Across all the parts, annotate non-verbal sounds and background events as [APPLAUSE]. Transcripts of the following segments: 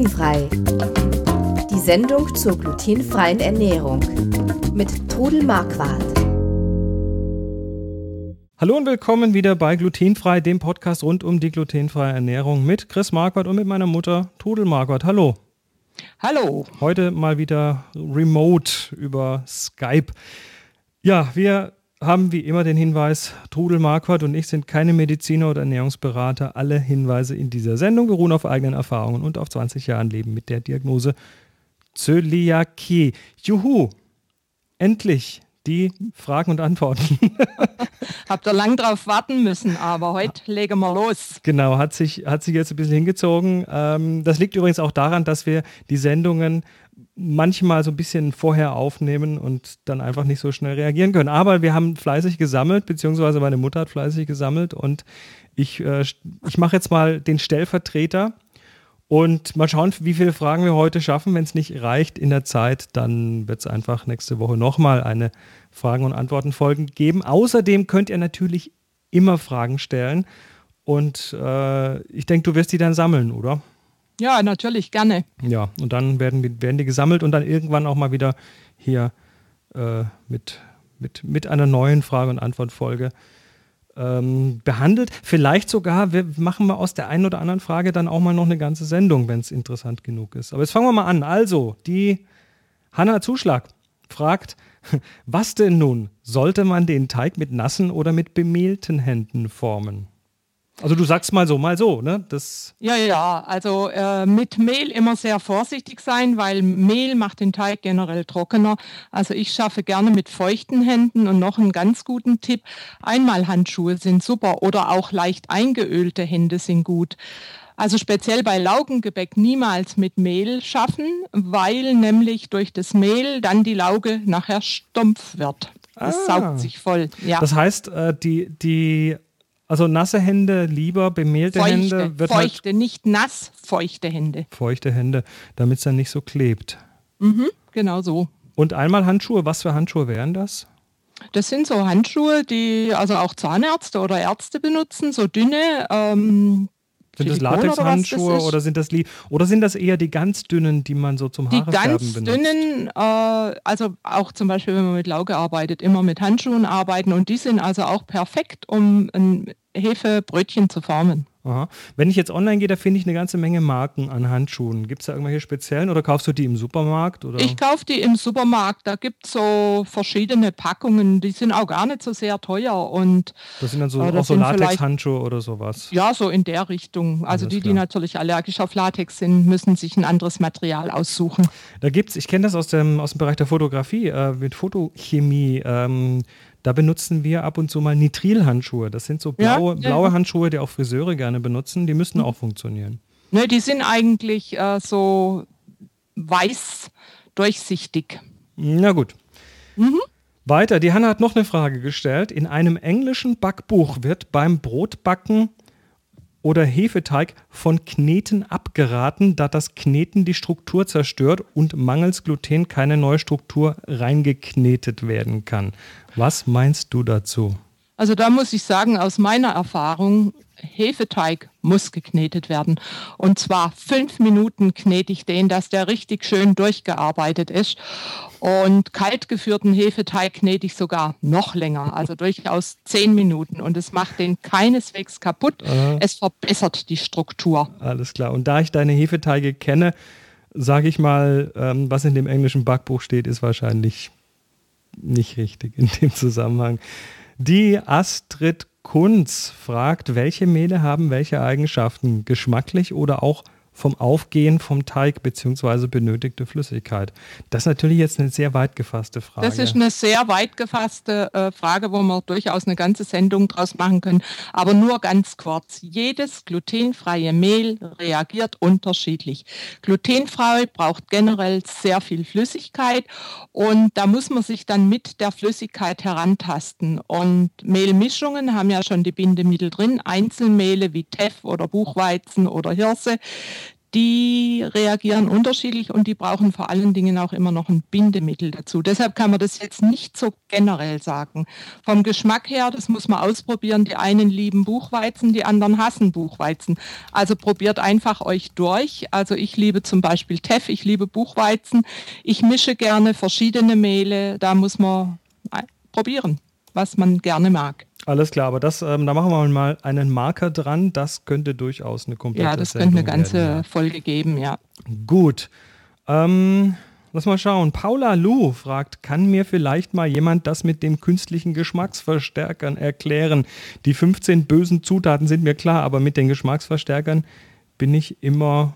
Glutenfrei. Die Sendung zur glutenfreien Ernährung mit Trudel Marquardt. Hallo und willkommen wieder bei Glutenfrei, dem Podcast rund um die glutenfreie Ernährung mit Chris Marquardt und mit meiner Mutter Trudel Marquardt. Hallo. Hallo. Heute mal wieder remote über Skype. Ja, wir haben wie immer den Hinweis, Trudel Marquardt und ich sind keine Mediziner oder Ernährungsberater. Alle Hinweise in dieser Sendung beruhen auf eigenen Erfahrungen und auf 20 Jahren Leben mit der Diagnose Zöliakie. Juhu! Endlich die Fragen und Antworten. [LAUGHS] Habt ihr lang drauf warten müssen, aber heute legen wir los. Genau, hat sich, hat sich jetzt ein bisschen hingezogen. Ähm, das liegt übrigens auch daran, dass wir die Sendungen manchmal so ein bisschen vorher aufnehmen und dann einfach nicht so schnell reagieren können. Aber wir haben fleißig gesammelt, beziehungsweise meine Mutter hat fleißig gesammelt und ich, äh, ich mache jetzt mal den Stellvertreter und mal schauen, wie viele Fragen wir heute schaffen. Wenn es nicht reicht in der Zeit, dann wird es einfach nächste Woche nochmal eine Fragen- und Antworten-Folge geben. Außerdem könnt ihr natürlich immer Fragen stellen und äh, ich denke, du wirst die dann sammeln, oder? Ja, natürlich, gerne. Ja, und dann werden, werden die gesammelt und dann irgendwann auch mal wieder hier äh, mit, mit, mit einer neuen Frage- und Antwortfolge ähm, behandelt. Vielleicht sogar, wir machen wir aus der einen oder anderen Frage dann auch mal noch eine ganze Sendung, wenn es interessant genug ist. Aber jetzt fangen wir mal an. Also, die Hanna Zuschlag fragt, [LAUGHS] was denn nun? Sollte man den Teig mit nassen oder mit bemehlten Händen formen? Also du sagst mal so, mal so, ne? Das ja, ja, also äh, mit Mehl immer sehr vorsichtig sein, weil Mehl macht den Teig generell trockener. Also ich schaffe gerne mit feuchten Händen und noch einen ganz guten Tipp, Einmalhandschuhe sind super oder auch leicht eingeölte Hände sind gut. Also speziell bei Laugengebäck niemals mit Mehl schaffen, weil nämlich durch das Mehl dann die Lauge nachher stumpf wird. Das ah. saugt sich voll. Ja. Das heißt, äh, die, die also nasse Hände lieber, bemehlte feuchte, Hände wird halt Feuchte, halt nicht nass, feuchte Hände. Feuchte Hände, damit es dann nicht so klebt. Mhm, genau so. Und einmal Handschuhe, was für Handschuhe wären das? Das sind so Handschuhe, die also auch Zahnärzte oder Ärzte benutzen, so dünne. Ähm, sind das Latexhandschuhe oder, oder, sind das oder sind das eher die ganz dünnen, die man so zum Haare Die ganz benutzt? dünnen, äh, also auch zum Beispiel, wenn man mit Lauge arbeitet, immer mit Handschuhen arbeiten und die sind also auch perfekt, um ein Hefebrötchen zu formen. Aha. Wenn ich jetzt online gehe, da finde ich eine ganze Menge Marken an Handschuhen. Gibt es da irgendwelche speziellen oder kaufst du die im Supermarkt? Oder? Ich kaufe die im Supermarkt. Da gibt es so verschiedene Packungen. Die sind auch gar nicht so sehr teuer. Und, das sind dann so, äh, auch so Latex-Handschuhe oder sowas? Ja, so in der Richtung. Also Alles die, klar. die natürlich allergisch auf Latex sind, müssen sich ein anderes Material aussuchen. Da gibt es, ich kenne das aus dem, aus dem Bereich der Fotografie, äh, mit Fotochemie. Ähm, da benutzen wir ab und zu mal Nitrilhandschuhe. Das sind so blaue, ja, blaue Handschuhe, die auch Friseure gerne benutzen. Die müssen auch funktionieren. Ne, die sind eigentlich äh, so weiß durchsichtig. Na gut. Mhm. Weiter, die Hanna hat noch eine Frage gestellt. In einem englischen Backbuch wird beim Brotbacken oder Hefeteig von Kneten abgeraten, da das Kneten die Struktur zerstört und mangels Gluten keine neue Struktur reingeknetet werden kann. Was meinst du dazu? Also da muss ich sagen, aus meiner Erfahrung, Hefeteig muss geknetet werden. Und zwar fünf Minuten knete ich den, dass der richtig schön durchgearbeitet ist. Und kaltgeführten Hefeteig knete ich sogar noch länger, also durchaus zehn Minuten. Und es macht den keineswegs kaputt. Aha. Es verbessert die Struktur. Alles klar. Und da ich deine Hefeteige kenne, sage ich mal, ähm, was in dem englischen Backbuch steht, ist wahrscheinlich nicht richtig in dem Zusammenhang. Die Astrid Kunz fragt, welche Mehle haben welche Eigenschaften, geschmacklich oder auch vom Aufgehen vom Teig bzw. benötigte Flüssigkeit? Das ist natürlich jetzt eine sehr weit gefasste Frage. Das ist eine sehr weit gefasste äh, Frage, wo wir durchaus eine ganze Sendung draus machen können. Aber nur ganz kurz. Jedes glutenfreie Mehl reagiert unterschiedlich. Glutenfrei braucht generell sehr viel Flüssigkeit und da muss man sich dann mit der Flüssigkeit herantasten. Und Mehlmischungen haben ja schon die Bindemittel drin. Einzelmehle wie Teff oder Buchweizen oder Hirse die reagieren unterschiedlich und die brauchen vor allen Dingen auch immer noch ein Bindemittel dazu. Deshalb kann man das jetzt nicht so generell sagen. Vom Geschmack her, das muss man ausprobieren. Die einen lieben Buchweizen, die anderen hassen Buchweizen. Also probiert einfach euch durch. Also ich liebe zum Beispiel Teff, ich liebe Buchweizen. Ich mische gerne verschiedene Mehle. Da muss man probieren, was man gerne mag. Alles klar, aber das, ähm, da machen wir mal einen Marker dran. Das könnte durchaus eine komplette Ja, das könnte eine ganze werden. Folge geben, ja. Gut. Ähm, lass mal schauen. Paula Lu fragt, kann mir vielleicht mal jemand das mit dem künstlichen Geschmacksverstärkern erklären? Die 15 bösen Zutaten sind mir klar, aber mit den Geschmacksverstärkern bin ich immer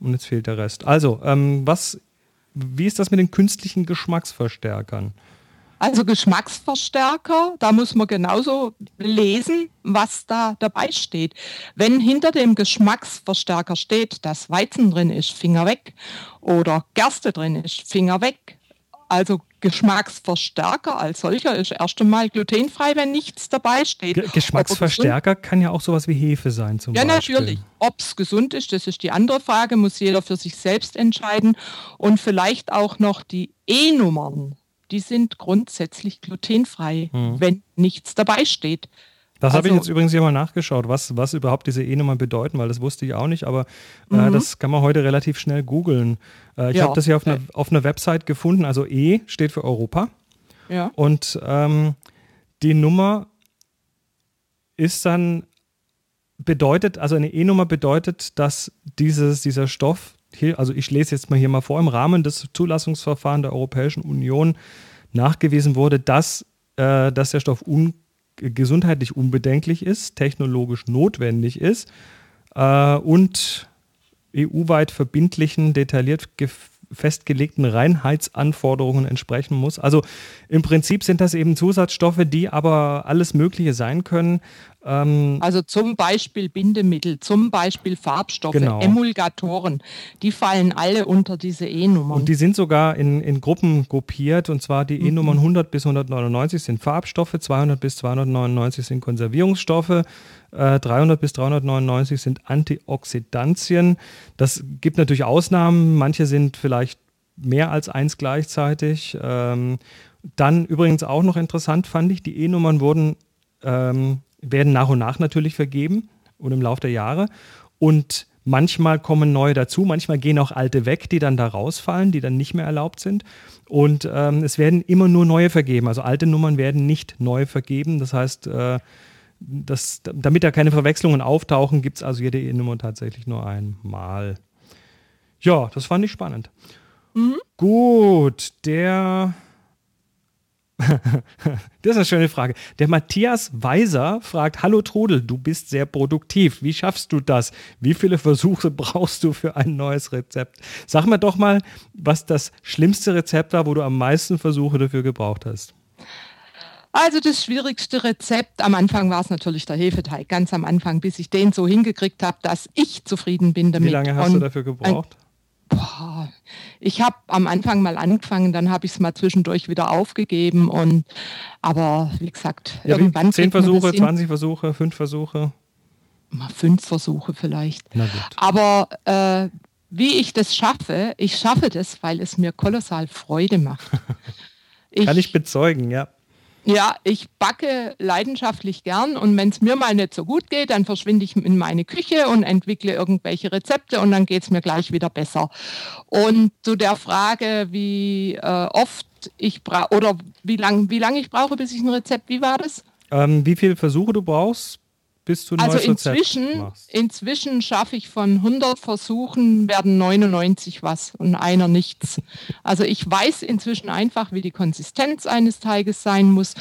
und jetzt fehlt der Rest. Also, ähm, was, wie ist das mit den künstlichen Geschmacksverstärkern? Also Geschmacksverstärker, da muss man genauso lesen, was da dabei steht. Wenn hinter dem Geschmacksverstärker steht, dass Weizen drin ist, Finger weg. Oder Gerste drin ist, Finger weg. Also Geschmacksverstärker als solcher ist erst einmal glutenfrei, wenn nichts dabei steht. G Geschmacksverstärker kann ja auch sowas wie Hefe sein zum ja, Beispiel. Ja, natürlich. Ob es gesund ist, das ist die andere Frage, muss jeder für sich selbst entscheiden. Und vielleicht auch noch die E-Nummern die sind grundsätzlich glutenfrei, hm. wenn nichts dabei steht. Das also, habe ich jetzt übrigens hier mal nachgeschaut, was, was überhaupt diese E-Nummern bedeuten, weil das wusste ich auch nicht, aber äh, mhm. das kann man heute relativ schnell googeln. Äh, ich ja. habe das hier auf einer, auf einer Website gefunden, also E steht für Europa. Ja. Und ähm, die Nummer ist dann bedeutet, also eine E-Nummer bedeutet, dass dieses, dieser Stoff hier, also ich lese jetzt mal hier mal vor, im Rahmen des Zulassungsverfahrens der Europäischen Union nachgewiesen wurde, dass, äh, dass der Stoff un gesundheitlich unbedenklich ist, technologisch notwendig ist äh, und EU-weit verbindlichen, detailliert festgelegten Reinheitsanforderungen entsprechen muss. Also im Prinzip sind das eben Zusatzstoffe, die aber alles Mögliche sein können. Ähm also zum Beispiel Bindemittel, zum Beispiel Farbstoffe, genau. Emulgatoren, die fallen alle unter diese E-Nummern. Und die sind sogar in, in Gruppen gruppiert und zwar die E-Nummern 100 bis 199 sind Farbstoffe, 200 bis 299 sind Konservierungsstoffe, 300 äh, bis 399 sind Antioxidantien. Das gibt natürlich Ausnahmen, manche sind vielleicht mehr als eins gleichzeitig. Ähm, dann übrigens auch noch interessant fand ich, die E-Nummern wurden ähm, werden nach und nach natürlich vergeben und im Laufe der Jahre. Und manchmal kommen neue dazu, manchmal gehen auch alte weg, die dann da rausfallen, die dann nicht mehr erlaubt sind. Und ähm, es werden immer nur neue vergeben. Also alte Nummern werden nicht neu vergeben. Das heißt, äh, das, damit da keine Verwechslungen auftauchen, gibt es also jede E-Nummer tatsächlich nur einmal. Ja, das fand ich spannend. Mhm. Gut, der [LAUGHS] das ist eine schöne Frage. Der Matthias Weiser fragt: Hallo Trudel, du bist sehr produktiv. Wie schaffst du das? Wie viele Versuche brauchst du für ein neues Rezept? Sag mir doch mal, was das schlimmste Rezept war, wo du am meisten Versuche dafür gebraucht hast. Also das schwierigste Rezept, am Anfang war es natürlich der Hefeteig, ganz am Anfang, bis ich den so hingekriegt habe, dass ich zufrieden bin damit. Wie lange hast Und du dafür gebraucht? Boah, ich habe am Anfang mal angefangen, dann habe ich es mal zwischendurch wieder aufgegeben und aber wie gesagt, ja, irgendwann. Zehn Versuche, 20 Versuche, fünf Versuche? Mal fünf Versuche vielleicht. Aber äh, wie ich das schaffe, ich schaffe das, weil es mir kolossal Freude macht. [LAUGHS] Ich, Kann ich bezeugen, ja. Ja, ich backe leidenschaftlich gern und wenn es mir mal nicht so gut geht, dann verschwinde ich in meine Küche und entwickle irgendwelche Rezepte und dann geht es mir gleich wieder besser. Und zu der Frage, wie äh, oft ich brauche oder wie lange wie lang ich brauche, bis ich ein Rezept, wie war das? Ähm, wie viele Versuche du brauchst, bis ein also inzwischen, inzwischen schaffe ich von 100 Versuchen werden 99 was und einer nichts. Also ich weiß inzwischen einfach, wie die Konsistenz eines Teiges sein muss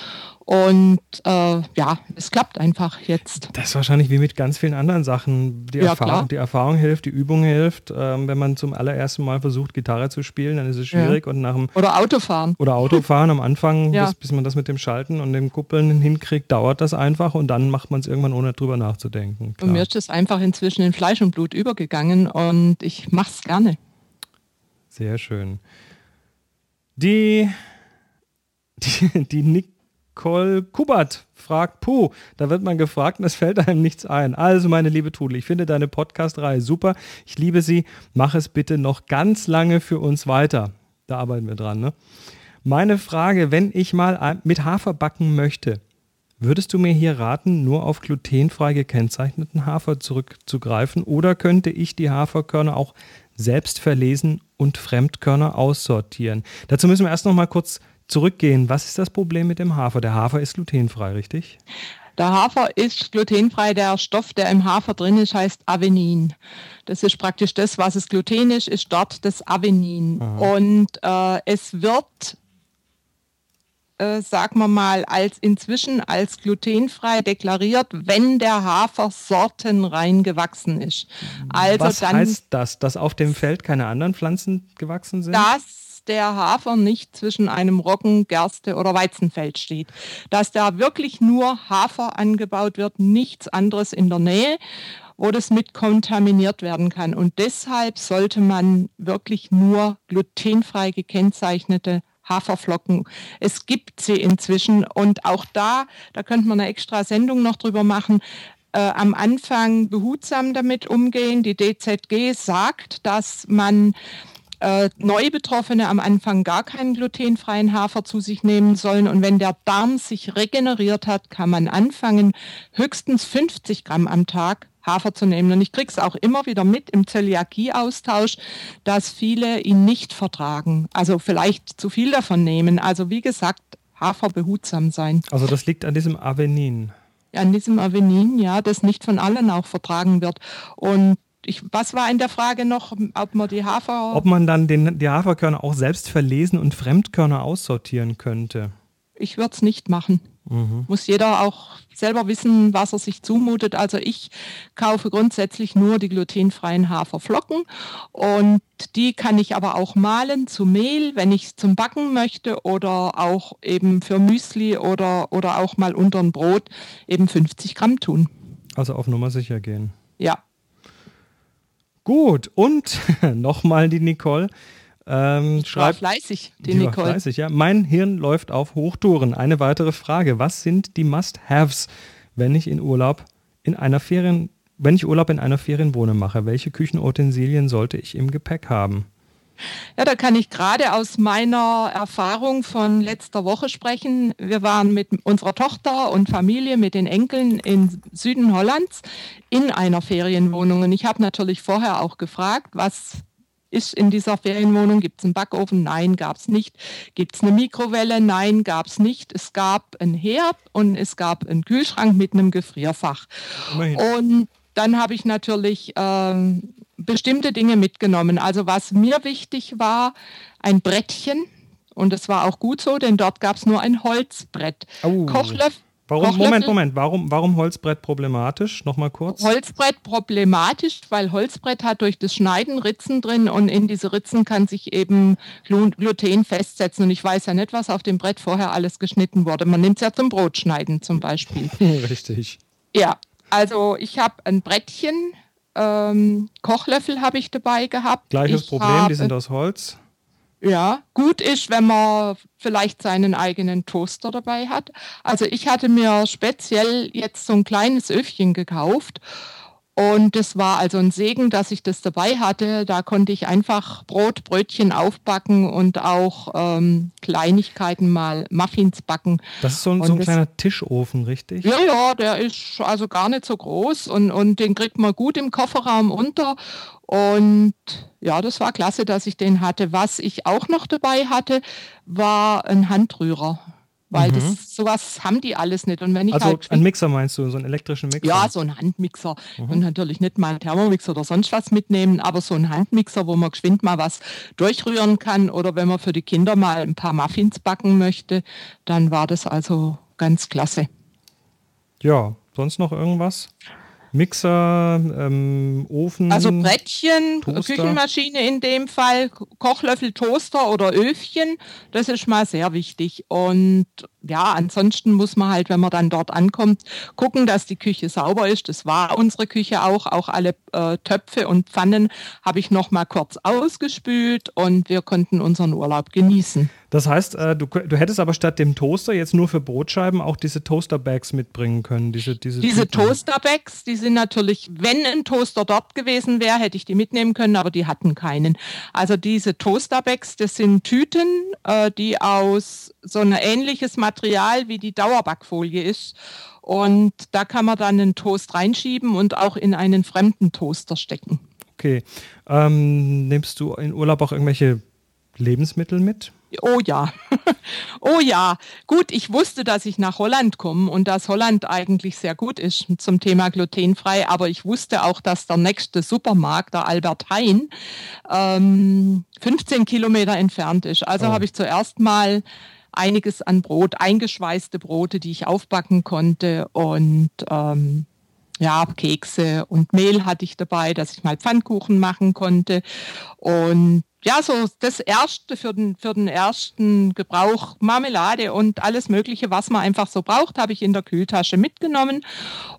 und äh, ja, es klappt einfach jetzt. Das ist wahrscheinlich wie mit ganz vielen anderen Sachen. Die, ja, Erfahrung, die Erfahrung, hilft, die Übung hilft. Ähm, wenn man zum allerersten Mal versucht, Gitarre zu spielen, dann ist es schwierig. Ja. Und nach dem, oder Autofahren. Oder Autofahren am Anfang, [LAUGHS] ja. bis, bis, man das mit dem Schalten und dem Kuppeln hinkriegt, dauert das einfach und dann macht man es irgendwann ohne drüber nachzudenken. Klar. Und mir ist es einfach inzwischen in Fleisch und Blut übergegangen und ich mache es gerne. Sehr schön. Die, [LAUGHS] die, die Nick Nicole Kubert fragt, puh, da wird man gefragt und es fällt einem nichts ein. Also, meine liebe Tudel, ich finde deine Podcast-Reihe super. Ich liebe sie. Mach es bitte noch ganz lange für uns weiter. Da arbeiten wir dran, ne? Meine Frage, wenn ich mal mit Hafer backen möchte, Würdest du mir hier raten, nur auf glutenfrei gekennzeichneten Hafer zurückzugreifen oder könnte ich die Haferkörner auch selbst verlesen und Fremdkörner aussortieren? Dazu müssen wir erst noch mal kurz zurückgehen. Was ist das Problem mit dem Hafer? Der Hafer ist glutenfrei, richtig? Der Hafer ist glutenfrei. Der Stoff, der im Hafer drin ist, heißt Avenin. Das ist praktisch das, was es gluten ist, ist dort das Avenin. Aha. Und äh, es wird äh, sagen wir mal, als inzwischen als glutenfrei deklariert, wenn der Hafer sortenrein gewachsen ist. Also Was dann, heißt das, dass auf dem Feld keine anderen Pflanzen gewachsen sind? Dass der Hafer nicht zwischen einem Roggen, Gerste oder Weizenfeld steht. Dass da wirklich nur Hafer angebaut wird, nichts anderes in der Nähe wo das mit kontaminiert werden kann. Und deshalb sollte man wirklich nur glutenfrei gekennzeichnete Haferflocken. Es gibt sie inzwischen und auch da, da könnte man eine extra Sendung noch drüber machen, äh, am Anfang behutsam damit umgehen. Die DZG sagt, dass man äh, Neubetroffene am Anfang gar keinen glutenfreien Hafer zu sich nehmen sollen. Und wenn der Darm sich regeneriert hat, kann man anfangen, höchstens 50 Gramm am Tag Hafer zu nehmen. Und ich kriege es auch immer wieder mit im Zöliakie-Austausch, dass viele ihn nicht vertragen. Also vielleicht zu viel davon nehmen. Also wie gesagt, Hafer behutsam sein. Also das liegt an diesem Avenin. An diesem Avenin, ja, das nicht von allen auch vertragen wird. Und ich, was war in der Frage noch, ob man die Hafer. Ob man dann den, die Haferkörner auch selbst verlesen und Fremdkörner aussortieren könnte. Ich würde es nicht machen. Mhm. Muss jeder auch selber wissen, was er sich zumutet. Also ich kaufe grundsätzlich nur die glutenfreien Haferflocken und die kann ich aber auch mahlen zu Mehl, wenn ich es zum Backen möchte oder auch eben für Müsli oder, oder auch mal unter ein Brot eben 50 Gramm tun. Also auf Nummer sicher gehen. Ja. Gut, und [LAUGHS] nochmal die Nicole. Ähm, schreibt, fleißig, die, die Nicole. fleißig, ja. Mein Hirn läuft auf Hochtouren. Eine weitere Frage. Was sind die Must-Haves, wenn ich in Urlaub in einer Ferien, wenn ich Urlaub in einer Ferienwohne mache? Welche Küchenutensilien sollte ich im Gepäck haben? Ja, da kann ich gerade aus meiner Erfahrung von letzter Woche sprechen. Wir waren mit unserer Tochter und Familie, mit den Enkeln im Süden Hollands in einer Ferienwohnung. Und ich habe natürlich vorher auch gefragt, was ist in dieser Ferienwohnung? Gibt es einen Backofen? Nein, gab es nicht. Gibt es eine Mikrowelle? Nein, gab es nicht. Es gab einen Herd und es gab einen Kühlschrank mit einem Gefrierfach. Immerhin. Und dann habe ich natürlich ähm, bestimmte Dinge mitgenommen. Also was mir wichtig war, ein Brettchen. Und es war auch gut so, denn dort gab es nur ein Holzbrett. Oh. Kochlöffel, Warum, Moment, Moment, warum, warum Holzbrett problematisch? Nochmal kurz. Holzbrett problematisch, weil Holzbrett hat durch das Schneiden Ritzen drin und in diese Ritzen kann sich eben Gluten festsetzen. Und ich weiß ja nicht, was auf dem Brett vorher alles geschnitten wurde. Man nimmt es ja zum Brotschneiden zum Beispiel. [LAUGHS] Richtig. Ja, also ich habe ein Brettchen, ähm, Kochlöffel habe ich dabei gehabt. Gleiches ich Problem, habe, die sind aus Holz. Ja, gut ist, wenn man vielleicht seinen eigenen Toaster dabei hat. Also ich hatte mir speziell jetzt so ein kleines Öfchen gekauft und es war also ein Segen, dass ich das dabei hatte. Da konnte ich einfach Brot, Brötchen aufbacken und auch ähm, Kleinigkeiten mal Muffins backen. Das ist so ein, so ein kleiner Tischofen, richtig? Ja, ja, der ist also gar nicht so groß und, und den kriegt man gut im Kofferraum unter. Und ja, das war klasse, dass ich den hatte. Was ich auch noch dabei hatte, war ein Handrührer. Weil mhm. das, sowas haben die alles nicht. Und wenn ich also halt ein Mixer meinst du, so einen elektrischen Mixer? Ja, so ein Handmixer. Mhm. Und natürlich nicht mal einen Thermomixer oder sonst was mitnehmen, aber so ein Handmixer, wo man geschwind mal was durchrühren kann. Oder wenn man für die Kinder mal ein paar Muffins backen möchte, dann war das also ganz klasse. Ja, sonst noch irgendwas? Mixer, ähm, Ofen. Also Brettchen, Toaster. Küchenmaschine in dem Fall, Kochlöffel, Toaster oder Öfchen, das ist mal sehr wichtig. Und ja, ansonsten muss man halt, wenn man dann dort ankommt, gucken, dass die Küche sauber ist. Das war unsere Küche auch. Auch alle äh, Töpfe und Pfannen habe ich noch mal kurz ausgespült und wir konnten unseren Urlaub genießen. Das heißt, äh, du, du, hättest aber statt dem Toaster jetzt nur für Brotscheiben auch diese Toaster-Bags mitbringen können. Diese, diese, diese Toaster-Bags, die sind natürlich, wenn ein Toaster dort gewesen wäre, hätte ich die mitnehmen können, aber die hatten keinen. Also diese Toaster-Bags, das sind Tüten, äh, die aus so ein ähnliches Material wie die Dauerbackfolie ist. Und da kann man dann einen Toast reinschieben und auch in einen fremden Toaster stecken. Okay. Ähm, nimmst du in Urlaub auch irgendwelche Lebensmittel mit? Oh ja, [LAUGHS] oh ja. Gut, ich wusste, dass ich nach Holland komme und dass Holland eigentlich sehr gut ist zum Thema glutenfrei, aber ich wusste auch, dass der nächste Supermarkt, der Albert Heijn, ähm, 15 Kilometer entfernt ist. Also oh. habe ich zuerst mal einiges an Brot, eingeschweißte Brote, die ich aufbacken konnte und ähm, ja, Kekse und Mehl hatte ich dabei, dass ich mal Pfannkuchen machen konnte. Und ja, so das Erste für den, für den ersten Gebrauch, Marmelade und alles Mögliche, was man einfach so braucht, habe ich in der Kühltasche mitgenommen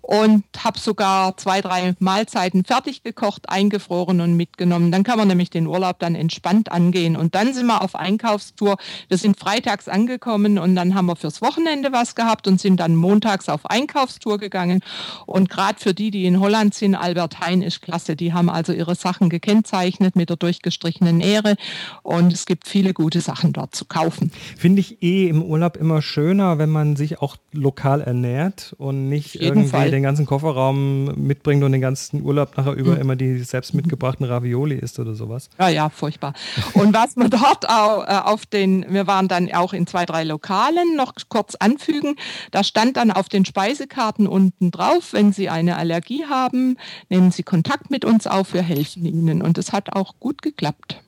und habe sogar zwei, drei Mahlzeiten fertig gekocht, eingefroren und mitgenommen. Dann kann man nämlich den Urlaub dann entspannt angehen. Und dann sind wir auf Einkaufstour. Wir sind freitags angekommen und dann haben wir fürs Wochenende was gehabt und sind dann montags auf Einkaufstour gegangen. Und gerade für die, die in Holland sind, Albert Hein ist klasse. Die haben also ihre Sachen gekennzeichnet mit der durchgestrichenen Ehre wäre. Und es gibt viele gute Sachen dort zu kaufen. Finde ich eh im Urlaub immer schöner, wenn man sich auch lokal ernährt und nicht irgendwie Fall. den ganzen Kofferraum mitbringt und den ganzen Urlaub nachher über mhm. immer die selbst mitgebrachten Ravioli isst oder sowas. Ja, ja, furchtbar. Und was man dort auch, äh, auf den, wir waren dann auch in zwei, drei Lokalen noch kurz anfügen, da stand dann auf den Speisekarten unten drauf, wenn Sie eine Allergie haben, nehmen Sie Kontakt mit uns auf, wir helfen Ihnen. Und es hat auch gut geklappt.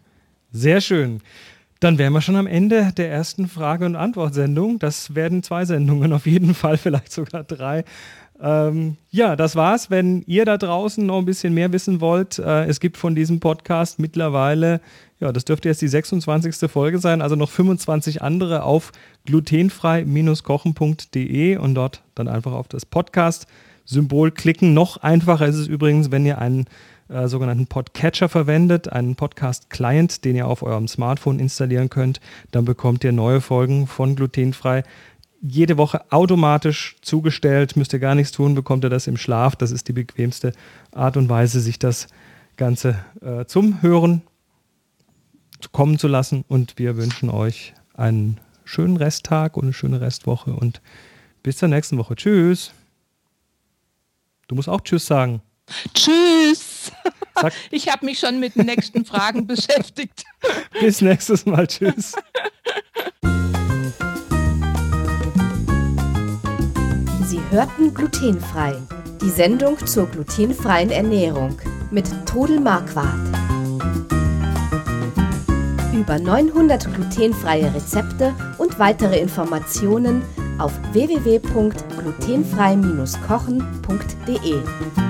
Sehr schön. Dann wären wir schon am Ende der ersten Frage- und Antwortsendung. Das werden zwei Sendungen auf jeden Fall, [LAUGHS] vielleicht sogar drei. Ähm, ja, das war's. Wenn ihr da draußen noch ein bisschen mehr wissen wollt, äh, es gibt von diesem Podcast mittlerweile, ja, das dürfte jetzt die 26. Folge sein, also noch 25 andere auf glutenfrei-kochen.de und dort dann einfach auf das Podcast-Symbol klicken. Noch einfacher ist es übrigens, wenn ihr einen äh, sogenannten Podcatcher verwendet, einen Podcast-Client, den ihr auf eurem Smartphone installieren könnt. Dann bekommt ihr neue Folgen von Glutenfrei jede Woche automatisch zugestellt, müsst ihr gar nichts tun, bekommt ihr das im Schlaf. Das ist die bequemste Art und Weise, sich das Ganze äh, zum Hören kommen zu lassen. Und wir wünschen euch einen schönen Resttag und eine schöne Restwoche und bis zur nächsten Woche. Tschüss. Du musst auch Tschüss sagen. Tschüss. Sag. [LAUGHS] Ich habe mich schon mit den nächsten Fragen beschäftigt. [LAUGHS] Bis nächstes Mal. Tschüss. Sie hörten glutenfrei. Die Sendung zur glutenfreien Ernährung mit Todel Marquardt. Über 900 glutenfreie Rezepte und weitere Informationen auf www.glutenfrei-kochen.de.